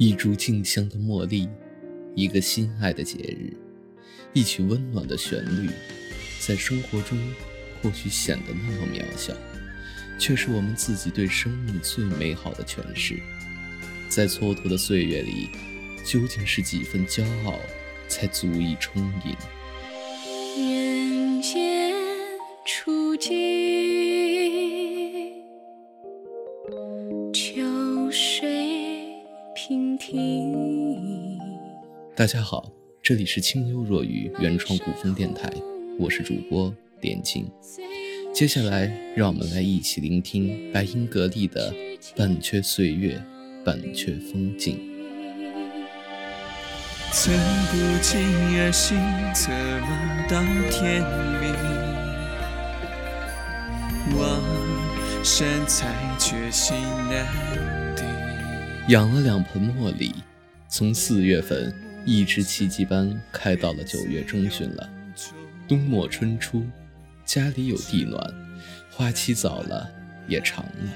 一株静香的茉莉，一个心爱的节日，一曲温暖的旋律，在生活中或许显得那么渺小，却是我们自己对生命最美好的诠释。在蹉跎的岁月里，究竟是几分骄傲，才足以充盈？人间初静，大家好，这里是清幽若雨原创古风电台，我是主播点睛。接下来，让我们来一起聆听白英格丽的《半阙岁月，半阙风景》。寸步惊而行，策马到天明。望山心难定。养了两盆茉莉，从四月份一直奇迹般开到了九月中旬了。冬末春初，家里有地暖，花期早了也长了。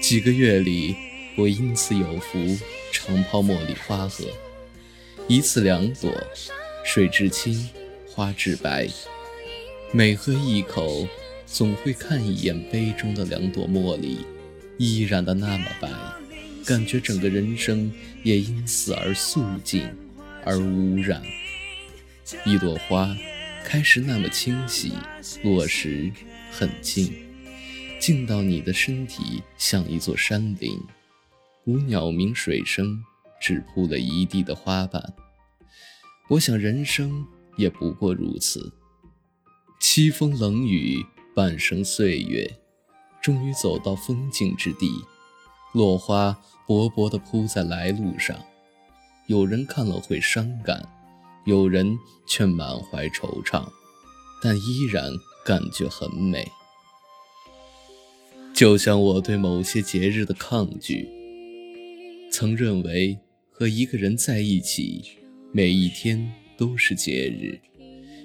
几个月里，我因此有福常泡茉莉花喝。一次两朵，水至清，花至白。每喝一口，总会看一眼杯中的两朵茉莉，依然的那么白，感觉整个人生也因此而肃静，而无染。一朵花开时那么清晰，落时很静，静到你的身体像一座山林，无鸟鸣水声。只铺了一地的花瓣。我想人生也不过如此。凄风冷雨，半生岁月，终于走到风景之地。落花薄薄地铺在来路上，有人看了会伤感，有人却满怀惆怅，但依然感觉很美。就像我对某些节日的抗拒，曾认为。和一个人在一起，每一天都是节日；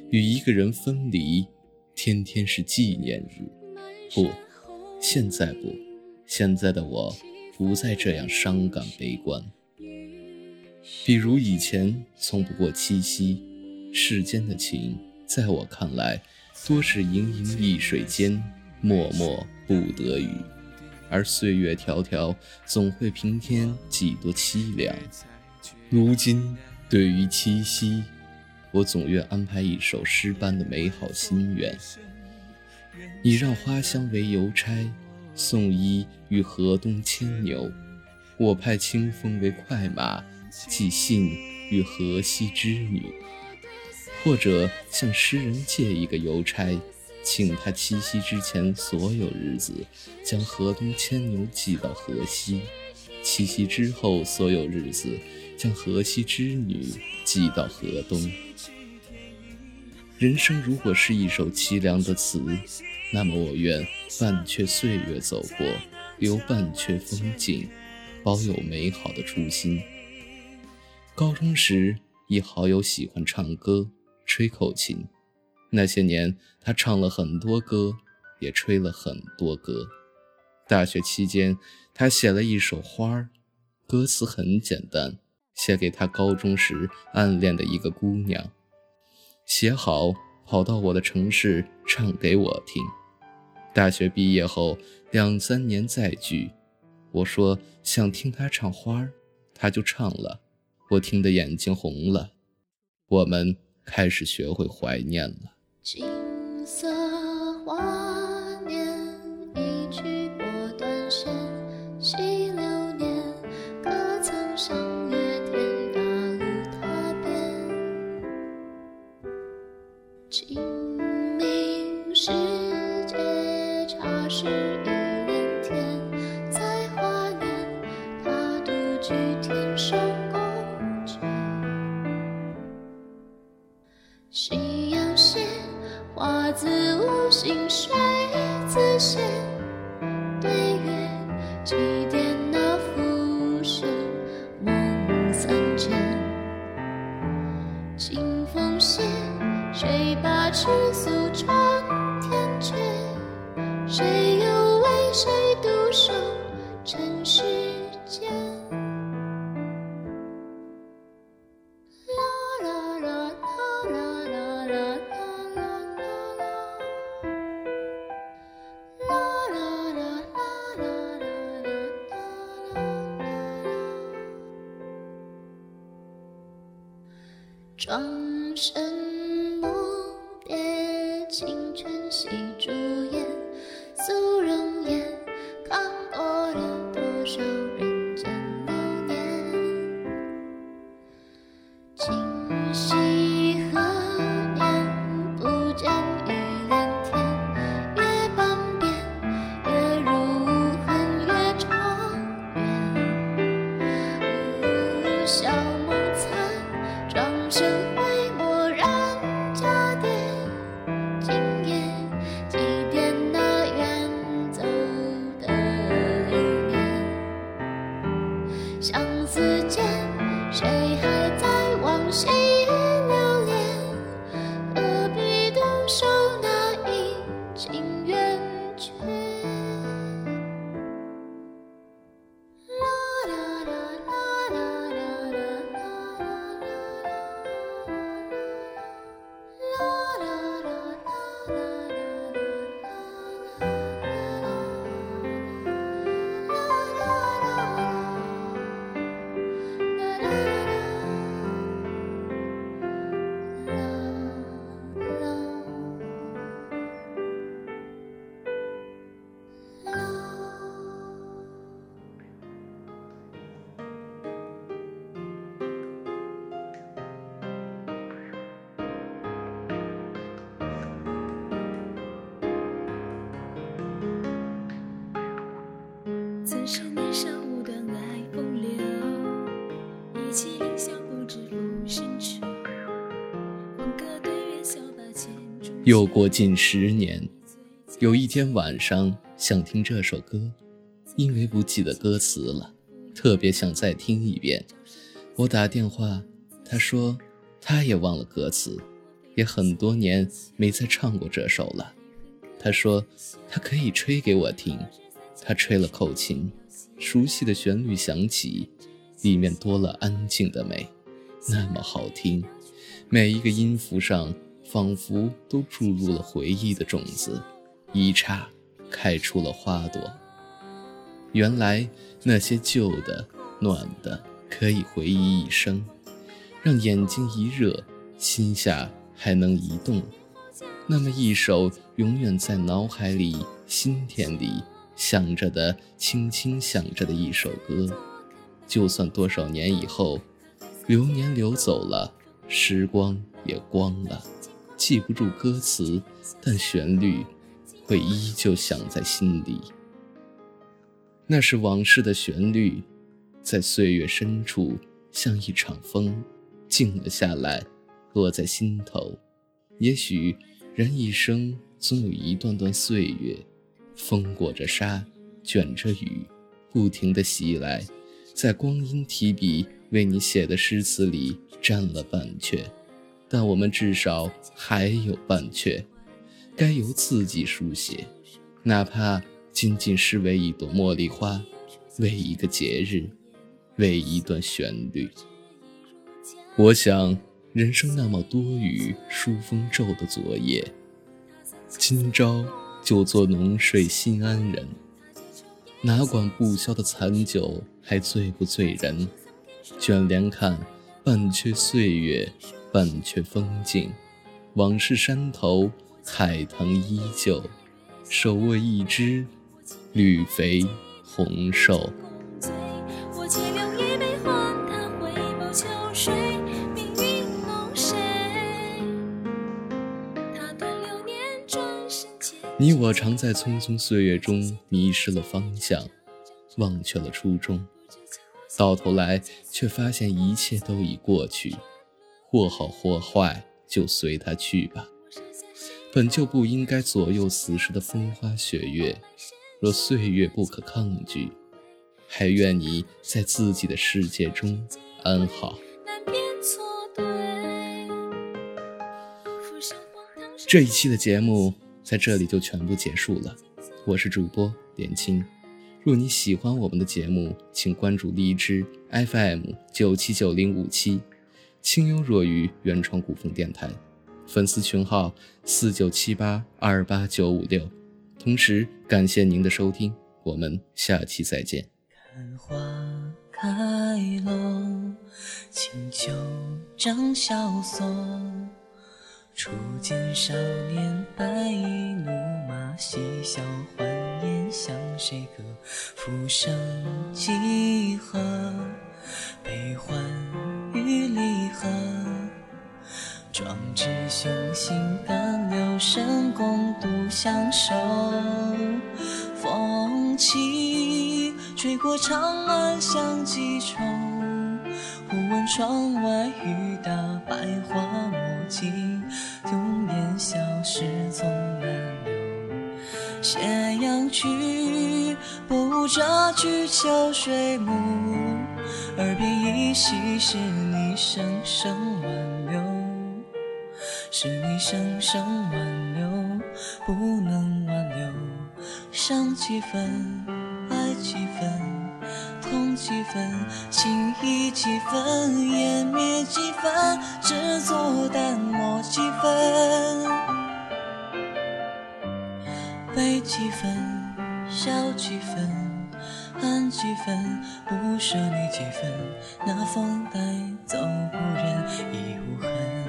与一个人分离，天天是纪念日。不，现在不，现在的我不再这样伤感悲观。比如以前从不过七夕，世间的情，在我看来，多是盈盈一水间，脉脉不得语。而岁月迢迢，总会平添几多凄凉。如今，对于七夕，我总愿安排一首诗般的美好心愿：你让花香为邮差，送衣与河东牵牛；我派清风为快马，寄信与河西织女。或者向诗人借一个邮差。请他七夕之前所有日子，将河东牵牛寄到河西；七夕之后所有日子，将河西织女寄到河东。人生如果是一首凄凉的词，那么我愿半阙岁月走过，留半阙风景，保有美好的初心。高中时，一好友喜欢唱歌，吹口琴。那些年，他唱了很多歌，也吹了很多歌。大学期间，他写了一首《花儿》，歌词很简单，写给他高中时暗恋的一个姑娘。写好，跑到我的城市唱给我听。大学毕业后两三年再聚，我说想听他唱《花儿》，他就唱了，我听得眼睛红了。我们开始学会怀念了。自转身。曾是年少无端爱风流，一起凌香不知浮生处。又过近十年，有一天晚上想听这首歌，因为不记得歌词了，特别想再听一遍。我打电话，他说他也忘了歌词，也很多年没再唱过这首了。他说他可以吹给我听，他吹了口琴，熟悉的旋律响起，里面多了安静的美，那么好听，每一个音符上仿佛都注入了回忆的种子，一刹开出了花朵。原来那些旧的、暖的，可以回忆一生，让眼睛一热，心下还能移动。那么一首永远在脑海里、心田里想着的、轻轻想着的一首歌，就算多少年以后，流年流走了，时光也光了，记不住歌词，但旋律会依旧响在心里。那是往事的旋律，在岁月深处，像一场风，静了下来，落在心头。也许人一生总有一段段岁月，风裹着沙，卷着雨，不停地袭来，在光阴提笔为你写的诗词里占了半阙，但我们至少还有半阙，该由自己书写，哪怕仅仅是为一朵茉莉花，为一个节日，为一段旋律。我想。人生那么多雨疏风骤的昨夜，今朝就做浓睡心安人，哪管不消的残酒还醉不醉人？卷帘看，半阙岁月，半阙风景，往事山头，海棠依旧，手握一枝绿肥红瘦。你我常在匆匆岁月中迷失了方向，忘却了初衷，到头来却发现一切都已过去，或好或坏，就随它去吧。本就不应该左右此时的风花雪月，若岁月不可抗拒，还愿你在自己的世界中安好。这一期的节目在这里就全部结束了，我是主播点青。若你喜欢我们的节目，请关注荔枝 FM 九七九零五七，清幽若愚原创古风电台，粉丝群号四九七八二八九五六。同时感谢您的收听，我们下期再见。花开喽，清秋长萧松。初见少年白衣怒马，嬉笑欢颜向谁歌？浮生几何？悲欢与离合。壮志雄心敢留神，共度相守。风起，吹过长安响几重。窗外雨打，百花莫尽。永年消逝从难留，斜阳去，不遮去秋水暮。耳边依稀是你声声挽留，是你声声挽留，不能挽留。伤几分，爱几分。痛几分，情意几分，湮灭几分，执着淡漠几分，悲几分，笑几分，恨几分，不舍你几分，那风带走故人已无痕。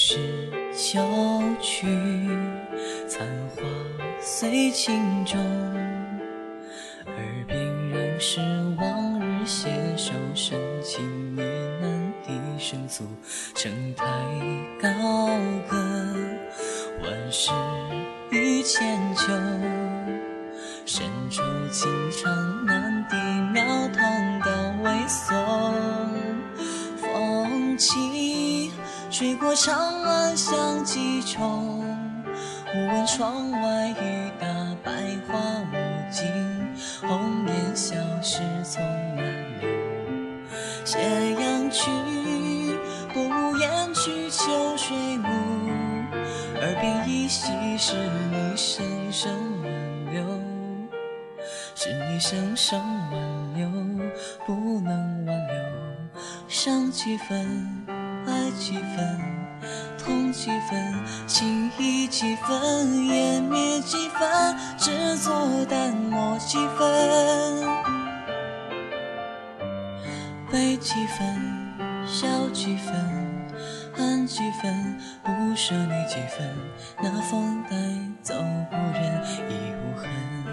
是秋去，残花随情中，耳边仍是往日携手深情呢喃低声诉，城台高歌，万事与千秋，深愁情长难抵，庙堂高危松，风起。吹过长安响几重，忽闻窗外雨打，百花无尽，红颜消逝从难留。斜阳去，不言去秋水暮，耳边依稀是你声声挽留，是你声声挽留，不能挽留，伤几分。几分，痛几分，情意几分，湮灭几分，执着淡漠几分，悲几分，笑几分，恨几分，不舍你几分，那风带走故人已无痕。